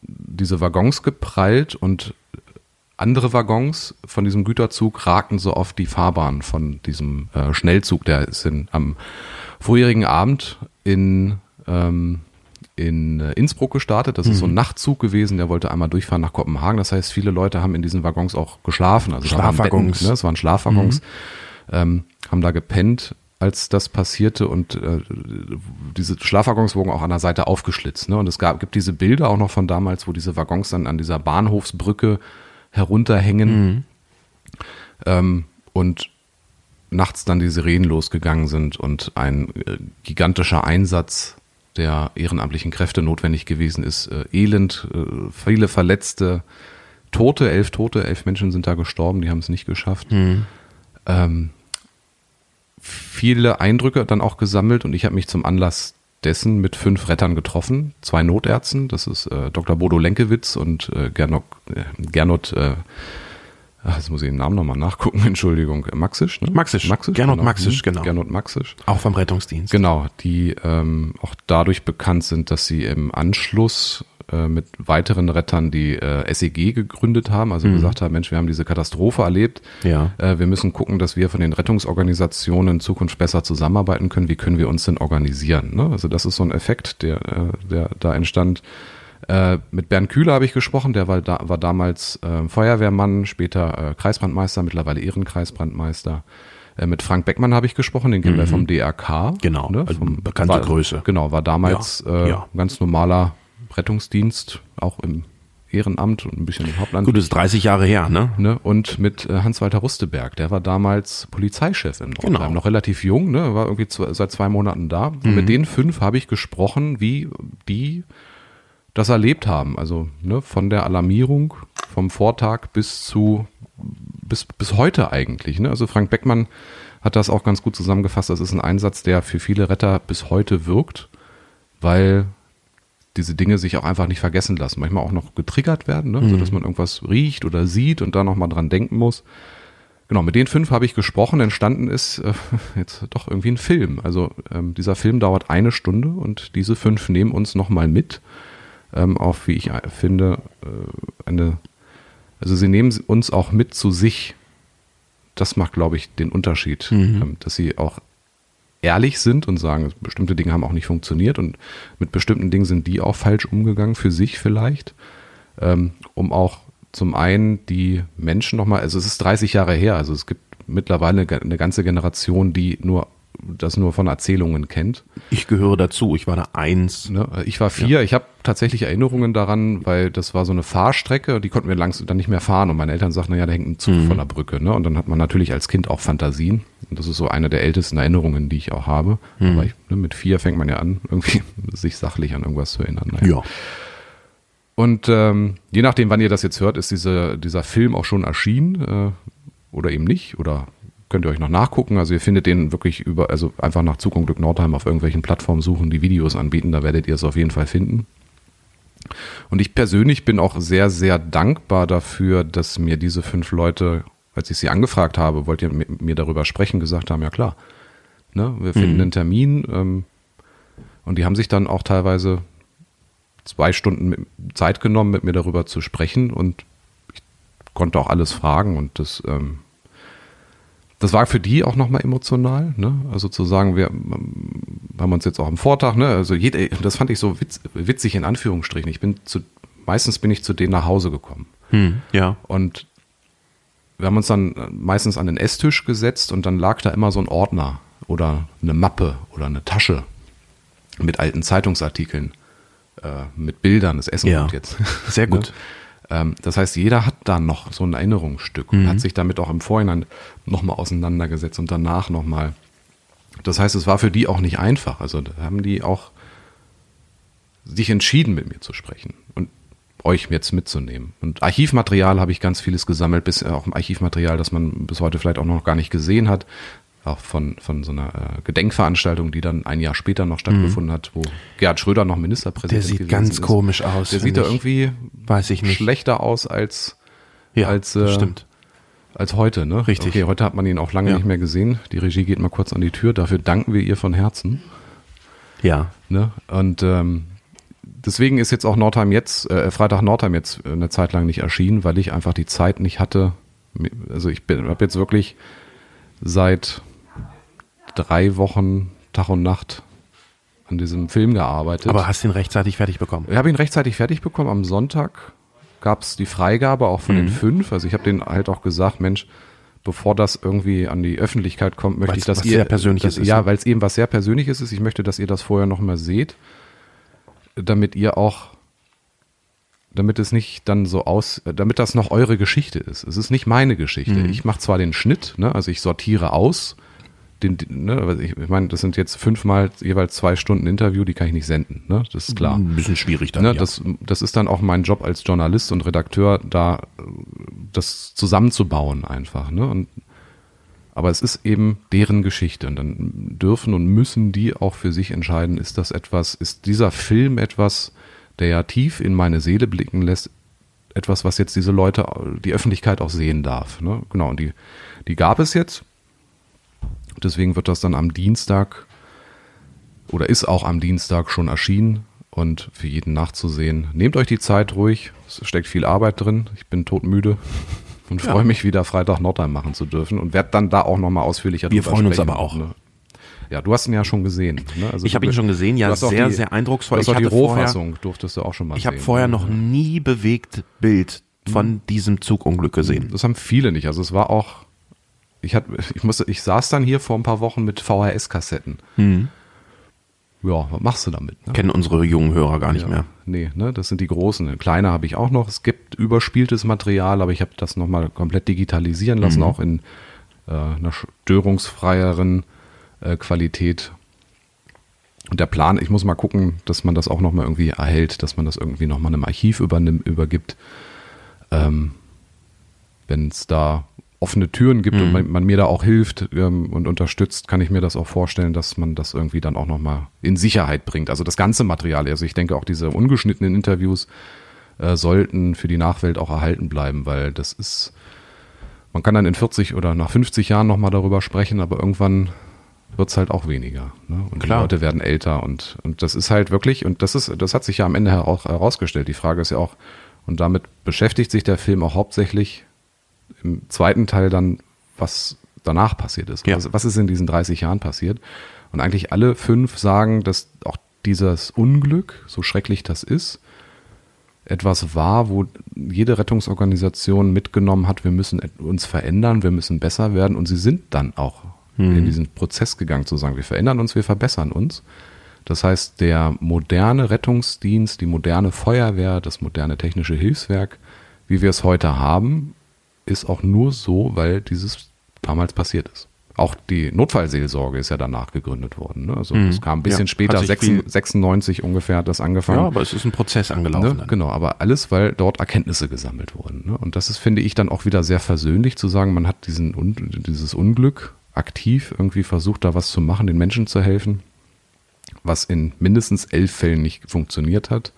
diese Waggons geprallt und andere Waggons von diesem Güterzug ragten so auf die Fahrbahn von diesem äh, Schnellzug, der ist in, am vorherigen Abend in, ähm, in äh, Innsbruck gestartet. Das ist so ein Nachtzug gewesen, der wollte einmal durchfahren nach Kopenhagen. Das heißt, viele Leute haben in diesen Waggons auch geschlafen. Also Schlafwaggons. Ne? Es waren Schlafwaggons, ähm, haben da gepennt als das passierte und äh, diese Schlafwaggons wurden auch an der Seite aufgeschlitzt. Ne? Und es gab, gibt diese Bilder auch noch von damals, wo diese Waggons dann an dieser Bahnhofsbrücke herunterhängen ähm, und nachts dann die Sirenen losgegangen sind und ein äh, gigantischer Einsatz der ehrenamtlichen Kräfte notwendig gewesen ist. Äh, elend, äh, viele Verletzte, Tote, elf Tote, elf Menschen sind da gestorben, die haben es nicht geschafft. Ähm, viele Eindrücke dann auch gesammelt und ich habe mich zum Anlass dessen mit fünf Rettern getroffen, zwei Notärzten, das ist äh, Dr. Bodo Lenkewitz und äh, Gernot, äh, Gernot äh, ach, jetzt muss ich den Namen nochmal nachgucken, <laughs> Entschuldigung, Maxisch, ne? Maxisch, Gernot Maxisch, Mhm. genau. Gernot Maxisch. Auch vom Rettungsdienst. Genau, die ähm, auch dadurch bekannt sind, dass sie im Anschluss äh, mit weiteren Rettern die äh, SEG gegründet haben, also gesagt haben, Mensch, wir haben diese Katastrophe erlebt, Ja. äh, wir müssen gucken, dass wir von den Rettungsorganisationen in Zukunft besser zusammenarbeiten können, wie können wir uns denn organisieren. Ne? Also das ist so ein Effekt, der, äh, der da entstand. Äh, mit Bernd Kühler habe ich gesprochen, der war, da, war damals äh, Feuerwehrmann, später äh, Kreisbrandmeister, mittlerweile Ehrenkreisbrandmeister. Äh, mit Frank Beckmann habe ich gesprochen, den kennen wir vom DRK. Mhm. Genau, ne? also vom, bekannte war, Größe. Genau, war damals Ja, ja. ganz normaler Rettungsdienst, auch im Ehrenamt und ein bisschen im Hauptland. Gut, das ist 30 Jahre her, ne? Ne? Und mit äh, Hans-Walter Rusteberg, der war damals Polizeichef in Nordheim, Genau. noch relativ jung, ne? war irgendwie zwei, seit zwei Monaten da. Und mit den fünf habe ich gesprochen, wie die das erlebt haben. Also ne, von der Alarmierung vom Vortag bis zu bis, bis heute eigentlich. Ne? Also Frank Beckmann hat das auch ganz gut zusammengefasst. Das ist ein Einsatz, der für viele Retter bis heute wirkt, weil diese Dinge sich auch einfach nicht vergessen lassen. Manchmal auch noch getriggert werden, ne? also dass man irgendwas riecht oder sieht und da nochmal dran denken muss. Genau, mit den fünf habe ich gesprochen. Entstanden ist äh, <laughs> jetzt doch irgendwie ein Film. Also ähm, dieser Film dauert eine Stunde und diese fünf nehmen uns nochmal mit ähm, auf, wie ich äh, finde, äh, eine, also sie nehmen uns auch mit zu sich. Das macht, glaube ich, den Unterschied, ähm, dass sie auch ehrlich sind und sagen, bestimmte Dinge haben auch nicht funktioniert und mit bestimmten Dingen sind die auch falsch umgegangen, für sich vielleicht, ähm, um auch zum einen die Menschen nochmal, also es ist 30 Jahre her, also es gibt mittlerweile eine, eine ganze Generation, die nur das nur von Erzählungen kennt. Ich gehöre dazu. Ich war da eins. Ne? Ich war vier, ich habe tatsächlich Erinnerungen daran, weil das war so eine Fahrstrecke, die konnten wir langsam dann nicht mehr fahren und meine Eltern sagten, naja, da hängt ein Zug von der Brücke. Ne? Und dann hat man natürlich als Kind auch Fantasien. Und das ist so eine der ältesten Erinnerungen, die ich auch habe. Aber ich, ne, mit vier fängt man ja an, irgendwie <laughs> sich sachlich an irgendwas zu erinnern. Naja. Ja. Und ähm, je nachdem, wann ihr das jetzt hört, ist diese, dieser Film auch schon erschienen äh, oder eben nicht. Oder könnt ihr euch noch nachgucken. Also ihr findet den wirklich über, also einfach nach Zug und Glück Nordheim auf irgendwelchen Plattformen suchen, die Videos anbieten, da werdet ihr es auf jeden Fall finden. Und ich persönlich bin auch sehr, sehr dankbar dafür, dass mir diese fünf Leute, als ich sie angefragt habe, wollt ihr mit mir darüber sprechen, gesagt haben, ja klar, ne, wir finden einen Termin. Ähm, und die haben sich dann auch teilweise zwei Stunden Zeit genommen, mit mir darüber zu sprechen und ich konnte auch alles fragen und das, ähm, das war für die auch nochmal emotional, ne? Also zu sagen, wir haben uns jetzt auch am Vortag, ne? Also jeder, das fand ich so witz, witzig in Anführungsstrichen. Ich bin zu, meistens bin ich zu denen nach Hause gekommen. Hm, ja. Und wir haben uns dann meistens an den Esstisch gesetzt und dann lag da immer so ein Ordner oder eine Mappe oder eine Tasche mit alten Zeitungsartikeln, äh, mit Bildern. Das Essen Ja. kommt jetzt. Sehr <laughs> gut. Ähm, das heißt, jeder hat da noch so ein Erinnerungsstück und hat sich damit auch im Vorhinein nochmal auseinandergesetzt und danach nochmal. Das heißt, es war für die auch nicht einfach. Also da haben die auch sich entschieden, mit mir zu sprechen und euch jetzt mitzunehmen. Und Archivmaterial habe ich ganz vieles gesammelt, bis äh, auch Archivmaterial, das man bis heute vielleicht auch noch gar nicht gesehen hat. Auch von, von so einer äh, Gedenkveranstaltung, die dann ein Jahr später noch stattgefunden hat, wo Gerhard Schröder noch Ministerpräsident Der sieht ganz ist. komisch aus, Der sieht da irgendwie Weiß ich nicht. schlechter aus als, Ja, als, äh, stimmt. als heute. Ne? Richtig. Okay, heute hat man ihn auch lange Ja. nicht mehr gesehen. Die Regie geht mal kurz an die Tür. Dafür danken wir ihr von Herzen. Ja. Ne? Und ähm, deswegen ist jetzt auch Nordheim jetzt, äh, Freitag Nordheim jetzt äh, eine Zeit lang nicht erschienen, weil ich einfach die Zeit nicht hatte. Also ich bin habe jetzt wirklich seit drei Wochen Tag und Nacht an diesem Film gearbeitet. Aber hast ihn rechtzeitig fertig bekommen. Ich habe ihn rechtzeitig fertig bekommen. Am Sonntag gab es die Freigabe auch von Mhm. den fünf. Also ich habe denen halt auch gesagt, Mensch, bevor das irgendwie an die Öffentlichkeit kommt, möchte Weil's ich, dass was ihr sehr Persönliches dass, ist, Ja, ne? weil es eben was sehr Persönliches ist. Ich möchte, dass ihr das vorher noch mal seht, damit ihr auch damit es nicht dann so aus, damit das noch eure Geschichte ist. Es ist nicht meine Geschichte. Mhm. Ich mache zwar den Schnitt, ne, also ich sortiere aus, den, ne, ich, ich meine, das sind jetzt fünfmal jeweils zwei Stunden Interview, die kann ich nicht senden, ne, das ist klar. Ein bisschen schwierig dann. Ne, ja. das, das ist dann auch mein Job als Journalist und Redakteur, da äh, das zusammenzubauen einfach. Ne? Und, aber es ist eben deren Geschichte und dann dürfen und müssen die auch für sich entscheiden, ist das etwas, ist dieser Film etwas, der ja tief in meine Seele blicken lässt, etwas, was jetzt diese Leute, die Öffentlichkeit auch sehen darf. Ne? Genau, und die, die gab es jetzt. Deswegen wird das dann am Dienstag oder ist auch am Dienstag schon erschienen und für jeden nachzusehen. Nehmt euch die Zeit ruhig, es steckt viel Arbeit drin. Ich bin todmüde <laughs> und freue mich wieder Freitag Nordheim machen zu dürfen und werde dann da auch nochmal ausführlicher Wir freuen uns sprechen, aber auch. Ne? Ja, du hast ihn ja schon gesehen. Ne? Also Ich habe ihn schon gesehen, ja, sehr, die, sehr eindrucksvoll. Ich auch die hatte vorher- Rohfassung, durftest du auch schon mal ich sehen. habe vorher ne? noch nie bewegt Bild von diesem Zugunglück gesehen. Das haben viele nicht. Also es war auch, ich hatte, ich musste, ich saß dann hier vor ein paar Wochen mit VHS-Kassetten. Mhm. ja, was machst du damit? Ne? Kennen unsere jungen Hörer gar nicht ja, mehr. Nee, ne, das sind die großen. Kleine habe ich auch noch. Es gibt überspieltes Material, aber ich habe das nochmal komplett digitalisieren lassen, auch in äh, einer störungsfreieren äh, Qualität. Und der Plan, ich muss mal gucken, dass man das auch nochmal irgendwie erhält, dass man das irgendwie nochmal einem Archiv übernimmt, übergibt. Ähm, Wenn es da offene Türen gibt und man, man mir da auch hilft ähm, und unterstützt, kann ich mir das auch vorstellen, dass man das irgendwie dann auch nochmal in Sicherheit bringt. Also das ganze Material. Also ich denke auch diese ungeschnittenen Interviews äh, sollten für die Nachwelt auch erhalten bleiben, weil das ist, man kann dann in 40 oder nach 50 Jahren nochmal darüber sprechen, aber irgendwann wird es halt auch weniger. Ne? Und Klar. die Leute werden älter und, und das ist halt wirklich, und das ist, das hat sich ja am Ende auch herausgestellt. Die Frage ist ja auch, und damit beschäftigt sich der Film auch hauptsächlich im zweiten Teil dann, was danach passiert ist. Ja. Was, was ist in diesen 30 Jahren passiert? Und eigentlich alle fünf sagen, dass auch dieses Unglück, so schrecklich das ist, etwas war, wo jede Rettungsorganisation mitgenommen hat, wir müssen uns verändern, wir müssen besser werden und sie sind dann auch in diesen Prozess gegangen zu sagen, wir verändern uns, wir verbessern uns. Das heißt, der moderne Rettungsdienst, die moderne Feuerwehr, das moderne technische Hilfswerk, wie wir es heute haben, ist auch nur so, weil dieses damals passiert ist. Auch die Notfallseelsorge ist ja danach gegründet worden. Ne? Also es kam ein bisschen Mhm. Ja, später, hat sich sechs- viel- 96 ungefähr hat das angefangen. Ja, aber es ist ein Prozess angelaufen. Ne? Genau, aber alles, weil dort Erkenntnisse gesammelt wurden. Ne? Und das ist, finde ich, dann auch wieder sehr versöhnlich zu sagen, man hat diesen, dieses Unglück aktiv irgendwie versucht, da was zu machen, den Menschen zu helfen, was in mindestens elf Fällen nicht funktioniert hat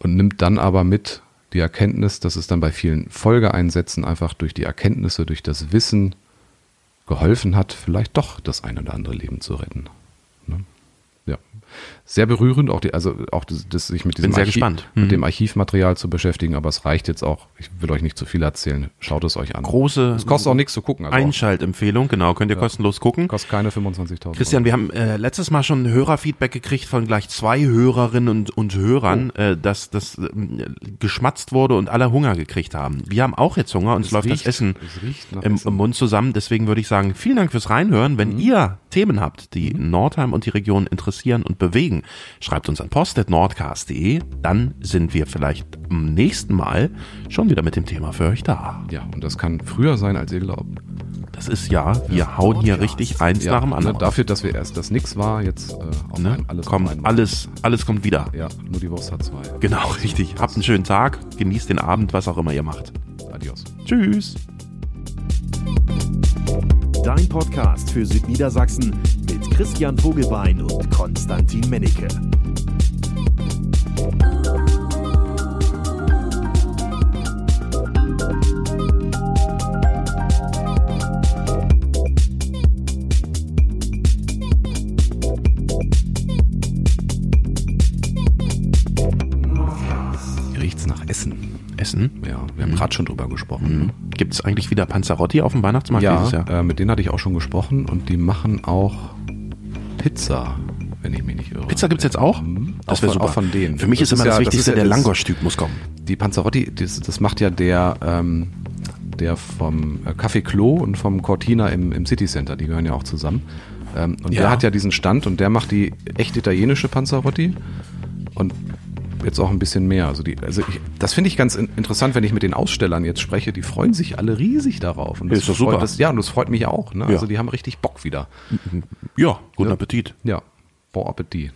und nimmt dann aber mit die Erkenntnis, dass es dann bei vielen Folgeeinsätzen einfach durch die Erkenntnisse, durch das Wissen geholfen hat, vielleicht doch das ein oder andere Leben zu retten. Ne? Ja. Sehr berührend, auch die, also auch das, das sich mit diesem sehr Archiv, gespannt. mit Mhm. dem Archivmaterial zu beschäftigen, aber es reicht jetzt auch, ich will euch nicht zu viel erzählen, schaut es euch an. Große Es kostet auch nichts zu gucken, also Einschaltempfehlung, genau, könnt ihr kostenlos gucken. kostet keine 25.000 Christian, wir haben äh, letztes Mal schon Hörerfeedback gekriegt von gleich zwei Hörerinnen und, und Hörern, Oh. äh, dass das ähm, geschmatzt wurde und alle Hunger gekriegt haben. Wir haben auch jetzt Hunger und es, Es läuft riecht- das Essen im, Essen. im Mund zusammen. Deswegen würde ich sagen, vielen Dank fürs Reinhören. Wenn ihr Themen habt, die Nordheim und die Region interessieren und bewegen, schreibt uns an post.nordcast.de. Dann sind wir vielleicht am nächsten Mal schon wieder mit dem Thema für euch da. Ja, und das kann früher sein, als ihr glaubt. Das ist ja, wir hauen hier richtig eins Ja, nach dem ne, anderen. dafür, dass wir erst das nix war, jetzt äh, ne? alles Komm, auf einmal. alles, alles kommt wieder. Ja, nur die Wurst hat zwei. Genau, richtig. Habt einen schönen Tag, genießt den Abend, was auch immer ihr macht. Adios. Tschüss. Dein Podcast für Südniedersachsen mit Christian Vogelbein und Konstantin Mennecke. Hier riecht's nach Essen. Essen. Ja, wir haben gerade schon drüber gesprochen. Gibt es eigentlich wieder Panzerotti auf dem Weihnachtsmarkt Ja, dieses Jahr? äh, mit denen hatte ich auch schon gesprochen und die machen auch Pizza, wenn ich mich nicht irre. Pizza gibt's jetzt auch? Mhm. Das wäre super. auch von denen. Für mich Das ist immer das ja- das Wichtigste, ist ja der das- Langosch-Typ muss kommen. Die Panzerotti, das, das macht ja der, ähm, der vom äh, Café Klo und vom Cortina im, im City Center, die gehören ja auch zusammen. Ähm, und Ja. der hat ja diesen Stand und der macht die echt italienische Panzerotti und jetzt auch ein bisschen mehr. Also, die, also ich, das finde ich ganz in, interessant, wenn ich mit den Ausstellern jetzt spreche. Die freuen sich alle riesig darauf. Und das Ist doch super. Freut, das, ja, und das freut mich auch. Ne? Ja. Also die haben richtig Bock wieder. Ja, guten Appetit. Ja, bon Appetit.